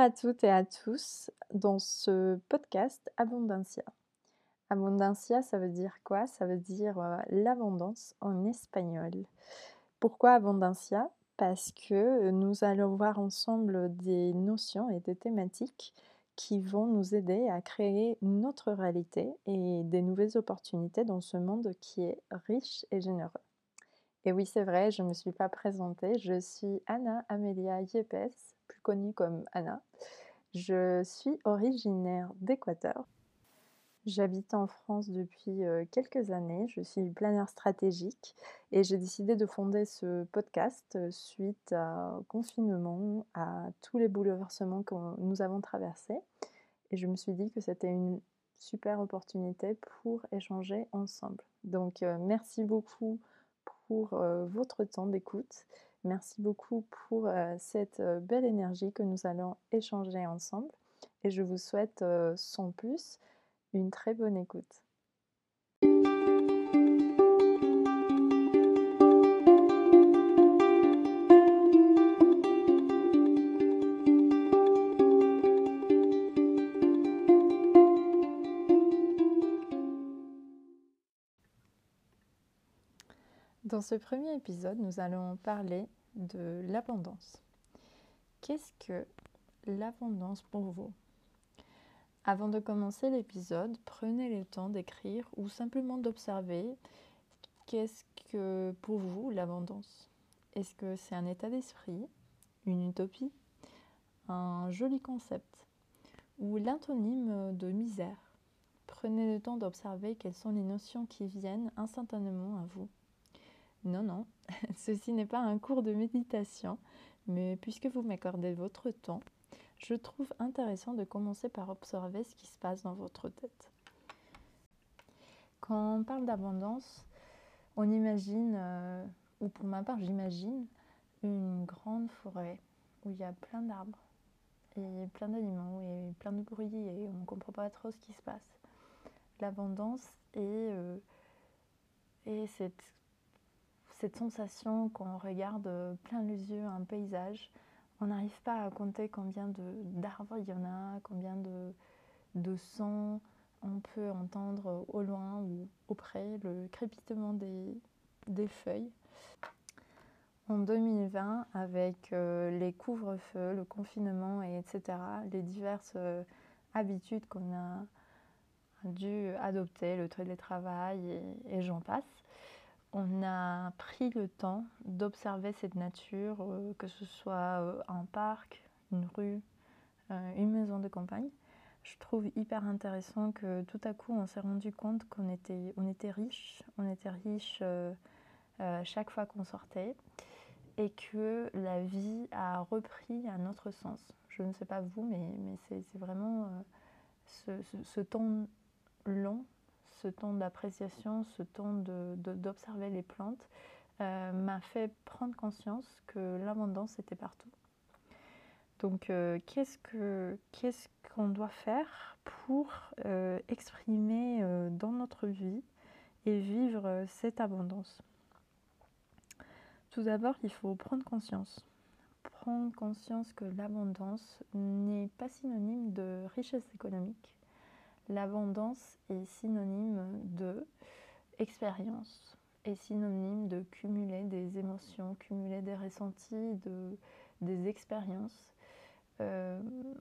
À toutes et à tous dans ce podcast Abundancia. Abundancia, ça veut dire quoi? Ça veut dire euh, l'abondance en espagnol. Pourquoi Abundancia Parce que nous allons voir ensemble des notions et des thématiques qui vont nous aider à créer notre réalité et des nouvelles opportunités dans ce monde qui est riche et généreux. Et oui, c'est vrai, je ne me suis pas présentée. Je suis Anna Amelia Yepes, plus connue comme Anna. Je suis originaire d'Équateur. J'habite en France depuis euh, quelques années. Je suis planeur stratégique et j'ai décidé de fonder ce podcast euh, suite au confinement, à tous les bouleversements que nous avons traversés. Et je me suis dit que c'était une super opportunité pour échanger ensemble. Donc, euh, merci beaucoup pour votre temps d'écoute. Merci beaucoup pour cette belle énergie que nous allons échanger ensemble. Et je vous souhaite sans plus une très bonne écoute. Dans ce premier épisode, nous allons parler de l'abondance. Qu'est-ce que l'abondance pour vous? Avant de commencer l'épisode, prenez le temps d'écrire ou simplement d'observer qu'est-ce que pour vous l'abondance? Est-ce que c'est un état d'esprit, une utopie, un joli concept ou l'antonyme de misère? Prenez le temps d'observer quelles sont les notions qui viennent instantanément à vous. Non, non, ceci n'est pas un cours de méditation, mais puisque vous m'accordez votre temps, je trouve intéressant de commencer par observer ce qui se passe dans votre tête. Quand on parle d'abondance, on imagine, euh, ou pour ma part j'imagine, une grande forêt où il y a plein d'arbres et plein d'animaux et plein de bruit et on ne comprend pas trop ce qui se passe. L'abondance est, euh, est cette cette sensation quand on regarde euh, plein les yeux un paysage, on n'arrive pas à compter combien d'arbres il y en a, combien de, de sons on peut entendre au loin ou auprès, le crépitement des, feuilles. En 2020, avec euh, les couvre-feux, le confinement, et etc., les diverses euh, habitudes qu'on a dû adopter, le télétravail et j'en passe, on a pris le temps d'observer cette nature, euh, que ce soit euh, un parc, une rue, euh, une maison de campagne. Je trouve hyper intéressant que tout à coup on s'est rendu compte qu'on était, on était riche, on était riche chaque fois qu'on sortait et que la vie a repris un autre sens. Je ne sais pas vous, mais, c'est vraiment ce temps long ce temps d'appréciation, ce temps d'observer de, les plantes, euh, m'a fait prendre conscience que l'abondance était partout. Donc, euh, qu'est-ce qu'on doit faire pour euh, exprimer dans notre vie et vivre cette abondance? Tout d'abord, il faut prendre conscience. Prendre conscience que l'abondance n'est pas synonyme de richesse économique L'abondance est synonyme de expérience, est synonyme de cumuler des émotions, cumuler des ressentis, de, des expériences. Euh,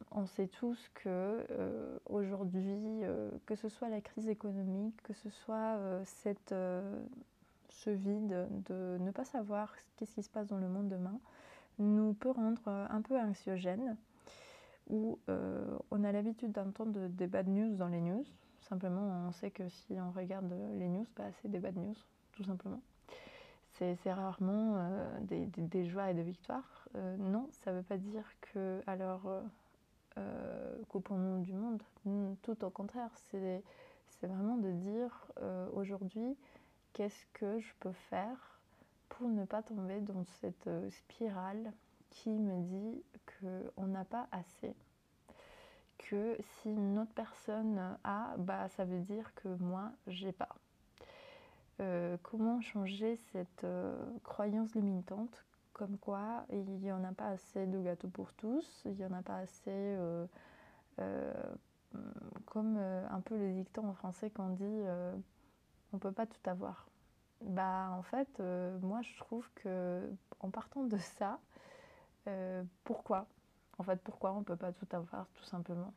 on sait tous que euh, aujourd'hui, euh, que ce soit la crise économique, que ce soit cette, ce vide de ne pas savoir qu'est-ce qui se passe dans le monde demain, nous peut rendre un peu anxiogène où euh, on a l'habitude d'entendre des bad news dans les news. Simplement, on sait que si on regarde les news, bah, c'est des bad news, tout simplement. C'est rarement euh, des, joies et des victoires. Euh, non, ça ne veut pas dire que, alors, coupons-nous du monde. Tout au contraire, c'est vraiment de dire aujourd'hui, qu'est-ce que je peux faire pour ne pas tomber dans cette spirale qui me dit qu'on n'a pas assez. Que si une autre personne a, bah, ça veut dire que moi, j'ai pas. Euh, comment changer cette euh, croyance limitante comme quoi il n'y en a pas assez de gâteaux pour tous, il n'y en a pas assez, comme un peu le dicton en français qu'on dit on ne peut pas tout avoir. Bah en fait, moi je trouve que en partant de ça, pourquoi? En fait, pourquoi on ne peut pas tout avoir tout simplement?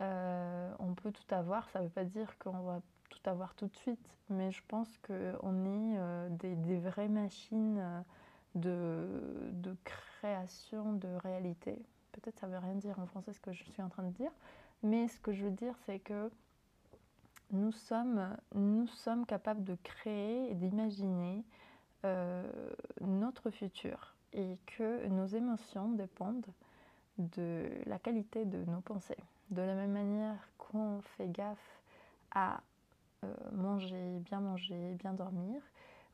On peut tout avoir, ça ne veut pas dire qu'on va tout avoir tout de suite, mais je pense qu'on est euh, des, vraies machines euh, de, création de réalité. Peut-être ça ne veut rien dire en français ce que je suis en train de dire, mais ce que je veux dire c'est que nous sommes, capables de créer et d'imaginer euh, notre futur et que nos émotions dépendent de la qualité de nos pensées. De la même manière qu'on fait gaffe à euh, manger, bien manger, bien dormir,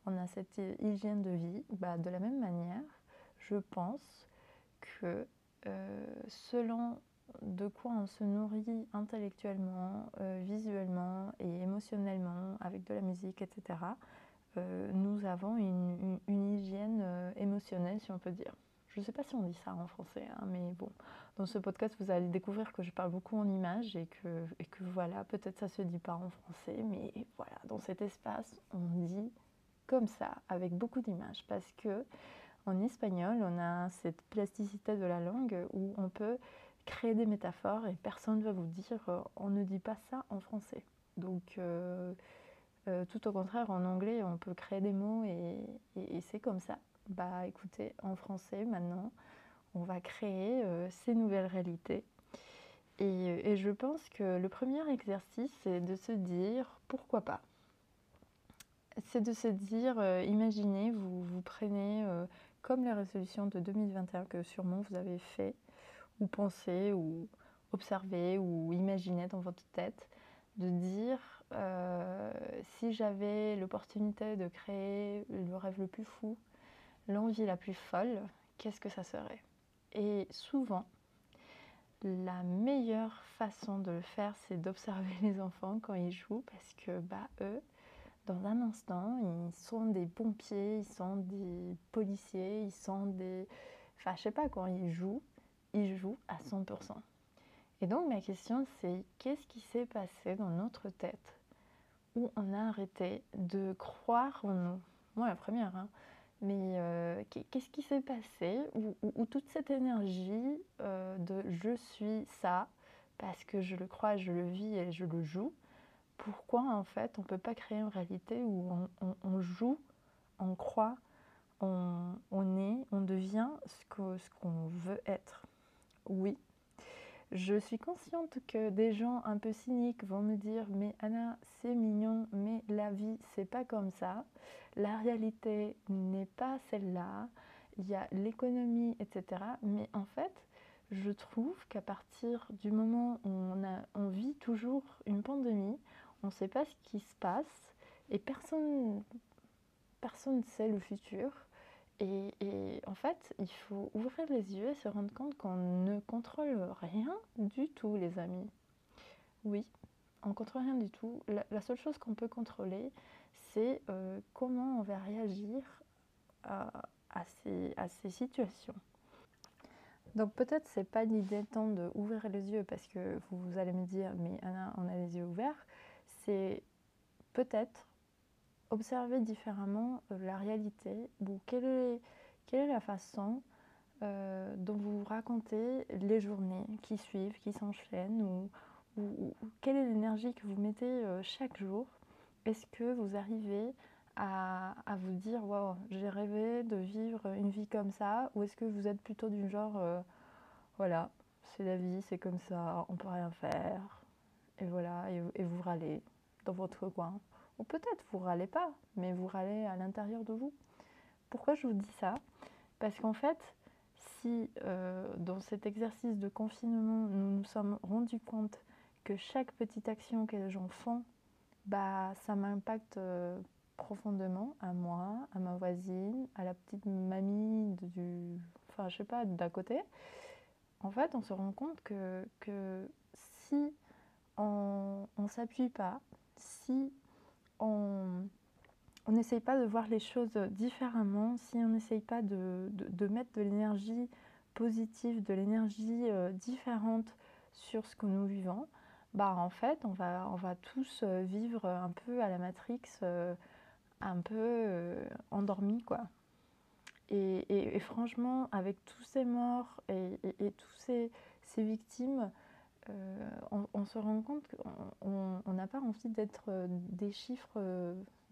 on a cette hygiène de vie, bah, de la même manière, je pense que euh, selon de quoi on se nourrit intellectuellement, euh, visuellement et émotionnellement, avec de la musique, etc., nous avons une, hygiène émotionnelle, si on peut dire. Je ne sais pas si on dit ça en français, hein, mais bon, dans ce podcast, vous allez découvrir que je parle beaucoup en images et que, voilà, peut-être ça se dit pas en français, mais voilà, dans cet espace, on dit comme ça, avec beaucoup d'images, parce que en espagnol, on a cette plasticité de la langue où on peut créer des métaphores et personne ne va vous dire euh, on ne dit pas ça en français. Donc, euh, euh, tout au contraire, en anglais, on peut créer des mots et, c'est comme ça. Bah écoutez, en français maintenant, on va créer euh, ces nouvelles réalités. Et, et, je pense que le premier exercice, c'est de se dire pourquoi pas? C'est de se dire, euh, imaginez, vous, vous prenez euh, comme les résolutions de 2021 que sûrement vous avez fait, ou pensé, ou observé, ou imaginé dans votre tête, de dire si j'avais l'opportunité de créer le rêve le plus fou, l'envie la plus folle, qu'est-ce que ça serait? Et souvent, la meilleure façon de le faire, c'est d'observer les enfants quand ils jouent, parce que bah, eux, dans un instant, ils sont des pompiers, ils sont des policiers, ils sont des... Enfin, je sais pas, quand ils jouent, ils jouent à 100%. Et donc ma question, c'est qu'est-ce qui s'est passé dans notre tête où on a arrêté de croire en nous. Moi, la première, hein, mais euh, qu'est-ce qui s'est passé où, toute cette énergie euh, de je suis ça parce que je le crois, je le vis et je le joue, pourquoi en fait on ne peut pas créer une réalité où on, joue, on croit, on, est, on devient ce qu'on ce qu'on veut être? Oui, je suis consciente que des gens un peu cyniques vont me dire mais Anna c'est mignon mais la vie c'est pas comme ça la réalité n'est pas celle-là, il y a l'économie, etc. Mais en fait, je trouve qu'à partir du moment où on, vit toujours une pandémie, on ne sait pas ce qui se passe et personne personne ne sait le futur. Et, en fait, il faut ouvrir les yeux et se rendre compte qu'on ne contrôle rien du tout, les amis. Oui, on ne contrôle rien du tout. la seule chose qu'on peut contrôler, c'est euh, comment on va réagir à, ces, situations. Donc peut-être c'est pas l'idée tant d'ouvrir les yeux parce que vous, allez me dire mais Anna on a les yeux ouverts, c'est peut-être observer différemment euh, la réalité ou quelle est, la façon euh, dont vous racontez les journées qui suivent, qui s'enchaînent ou, quelle est l'énergie que vous mettez chaque jour? Est-ce que vous arrivez à, vous dire Waouh, j'ai rêvé de vivre une vie comme ça? Ou est-ce que vous êtes plutôt du genre euh, Voilà, c'est la vie, c'est comme ça, on peut rien faire. Et voilà, et, vous râlez dans votre coin? Peut-être vous râlez pas, mais vous râlez à l'intérieur de vous. Pourquoi je vous dis ça? Parce qu'en fait, si euh, dans cet exercice de confinement, nous nous sommes rendus compte que chaque petite action que les gens font bah, ça m'impacte euh, profondément à moi, à ma voisine, à la petite mamie du, enfin je sais pas, d'à côté. En fait, on se rend compte que, que si on ne s'appuie pas, si on n'essaye pas de voir les choses différemment, si on n'essaye pas de, mettre de l'énergie positive, de l'énergie euh, différente sur ce que nous vivons, bah en fait on va, on va tous euh, vivre un peu à la Matrix, euh, un peu endormi quoi. Et, franchement, avec tous ces morts et, tous ces victimes, on, se rend compte qu'on n'a pas envie d'être des chiffres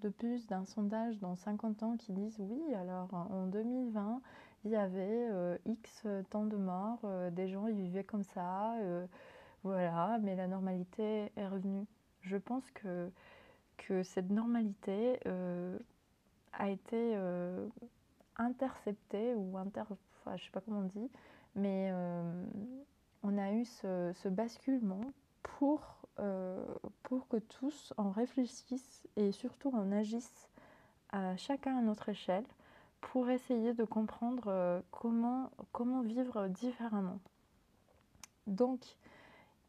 de plus d'un sondage dans 50 ans qui disent oui, alors en 2020, il y avait euh, X temps de mort, euh, des gens ils vivaient comme ça, euh, voilà, mais la normalité est revenue. Je pense que, que cette normalité a été interceptée ou inter... Enfin, je sais pas comment on dit, mais on a eu ce, basculement pour euh, pour que tous en réfléchissent et surtout en agissent à chacun à notre échelle pour essayer de comprendre euh, comment, comment vivre différemment. Donc,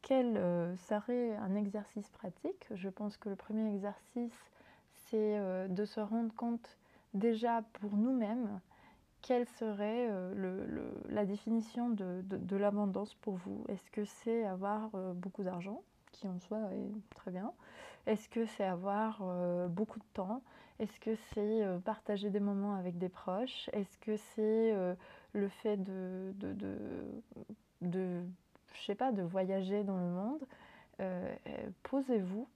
quel euh, serait un exercice pratique Je pense que le premier exercice, c'est de se rendre compte déjà pour nous-mêmes quelle serait la définition de, l'abondance pour vous? Est-ce que c'est avoir beaucoup d'argent qui en soi est très bien? Est-ce que c'est avoir euh, beaucoup de temps? Est-ce que c'est euh, partager des moments avec des proches? Est-ce que c'est euh, le fait de, de, de, je sais pas, de voyager dans le monde? Posez-vous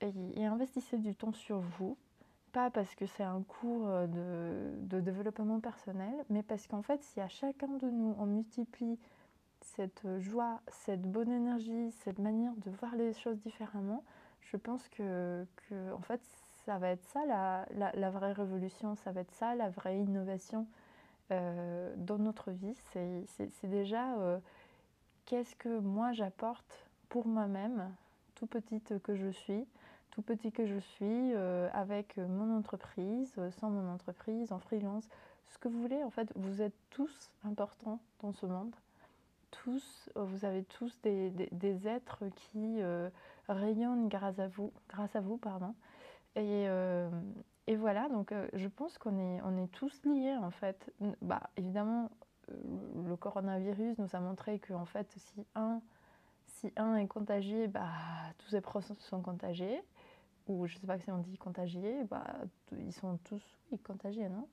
et, investissez du temps sur vous. Pas parce que c'est un cours de, de développement personnel, mais parce qu'en fait, si à chacun de nous, on multiplie cette joie, cette bonne énergie, cette manière de voir les choses différemment, je pense que, en fait, ça va être ça la, vraie révolution, ça va être ça la vraie innovation euh, dans notre vie. C'est déjà euh, qu'est-ce que moi j'apporte pour moi-même, tout petite que je suis, tout petit que je suis, euh, avec mon entreprise, sans mon entreprise, en freelance, ce que vous voulez. En fait, vous êtes tous importants dans ce monde tous, euh, vous avez tous des, êtres qui euh, rayonnent grâce à vous, grâce à vous pardon. Et, euh, et voilà, donc je pense qu'on est, on est tous liés en fait. Bah, évidemment, le coronavirus nous a montré que fait, si un, si un est contagié, bah, tous ses proches sont contagiés. Ou je sais pas si on dit contagiés, bah, ils sont tous contagiés, non?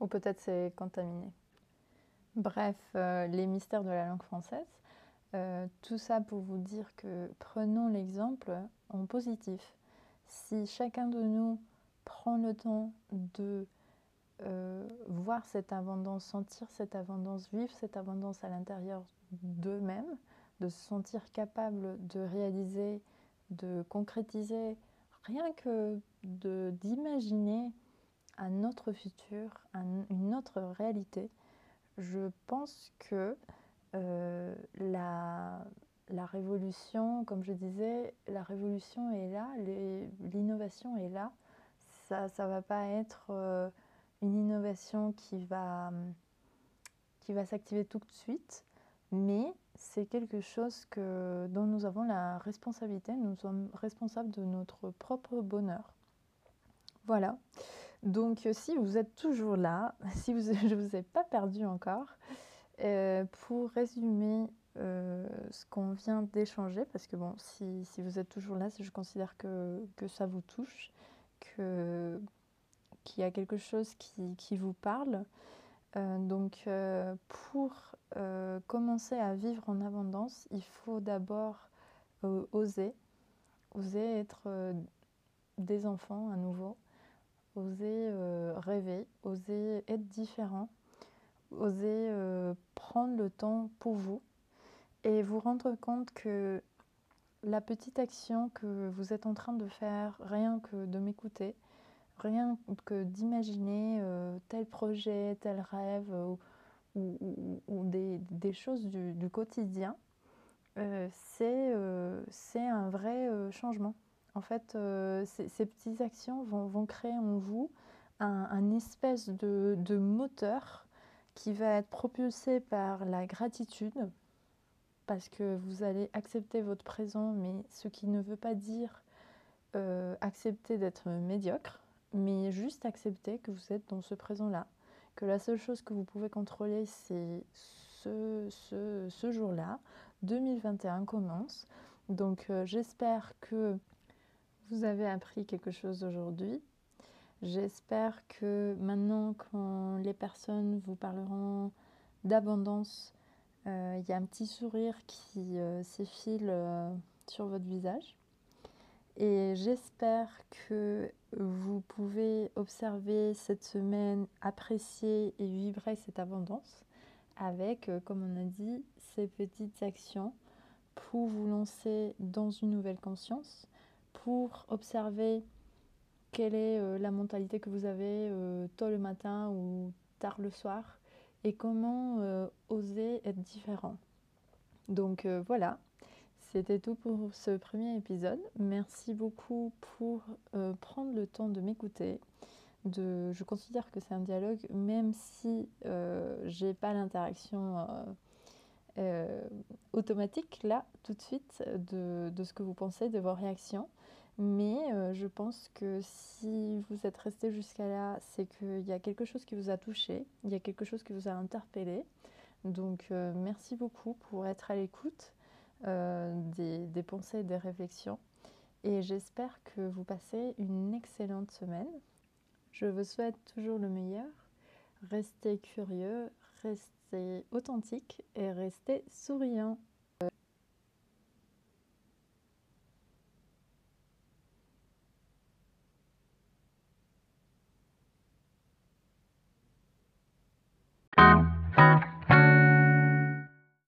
Ou peut-être c'est contaminé. Bref, euh, les mystères de la langue française. Euh, tout ça pour vous dire que prenons l'exemple en positif. Si chacun de nous prend le temps de euh, voir cette abondance, sentir cette abondance, vivre cette abondance à l'intérieur d'eux-mêmes, de se sentir capable de réaliser, de concrétiser, rien que d'imaginer un autre futur, une autre réalité, je pense que euh, la, révolution, comme je disais, la révolution est là, l'innovation est là. Ça ne va pas être euh, une innovation qui va, qui va s'activer tout de suite, mais c'est quelque chose que, dont nous avons la responsabilité. Nous sommes responsables de notre propre bonheur. Voilà. Donc si vous êtes toujours là, si je ne vous ai pas perdu encore, euh, pour résumer euh, ce qu'on vient d'échanger, parce que bon, si, vous êtes toujours là, je considère que, ça vous touche, qu'il y a quelque chose qui, vous parle. Donc pour commencer à vivre en abondance, il faut d'abord oser, oser être des enfants à nouveau oser euh, rêver, oser être différent, oser euh, prendre le temps pour vous et vous rendre compte que la petite action que vous êtes en train de faire, rien que de m'écouter, rien que d'imaginer euh, tel projet, tel rêve ou, des, choses du, quotidien, c'est un vrai changement. En fait, euh, ces, petites actions vont, créer en vous un, espèce de, moteur qui va être propulsé par la gratitude, parce que vous allez accepter votre présent, mais ce qui ne veut pas dire euh, accepter d'être médiocre. Mais juste accepter que vous êtes dans ce présent-là, que la seule chose que vous pouvez contrôler, c'est ce, ce, ce jour-là. 2021 commence. Donc euh, j'espère que vous avez appris quelque chose aujourd'hui. J'espère que maintenant, quand les personnes vous parleront d'abondance, euh, il y a un petit sourire qui euh, s'effile sur votre visage. Et j'espère que vous pouvez observer cette semaine, apprécier et vibrer cette abondance avec, comme on a dit, ces petites actions pour vous lancer dans une nouvelle conscience, pour observer quelle est la mentalité que vous avez tôt le matin ou tard le soir et comment euh, oser être différent. Donc euh, voilà, c'était tout pour ce premier épisode. Merci beaucoup pour euh, prendre le temps de m'écouter. Je considère que c'est un dialogue, même si j'ai pas l'interaction automatique là, tout de suite, de, de, ce que vous pensez, de vos réactions. Mais euh, je pense que si vous êtes resté jusqu'à là, c'est qu'il y a quelque chose qui vous a touché, il y a quelque chose qui vous a interpellé. Donc euh, merci beaucoup pour être à l'écoute euh, des, des, pensées des réflexions. Et j'espère que vous passez une excellente semaine. Je vous souhaite toujours le meilleur. Restez curieux, restez authentique et restez souriant.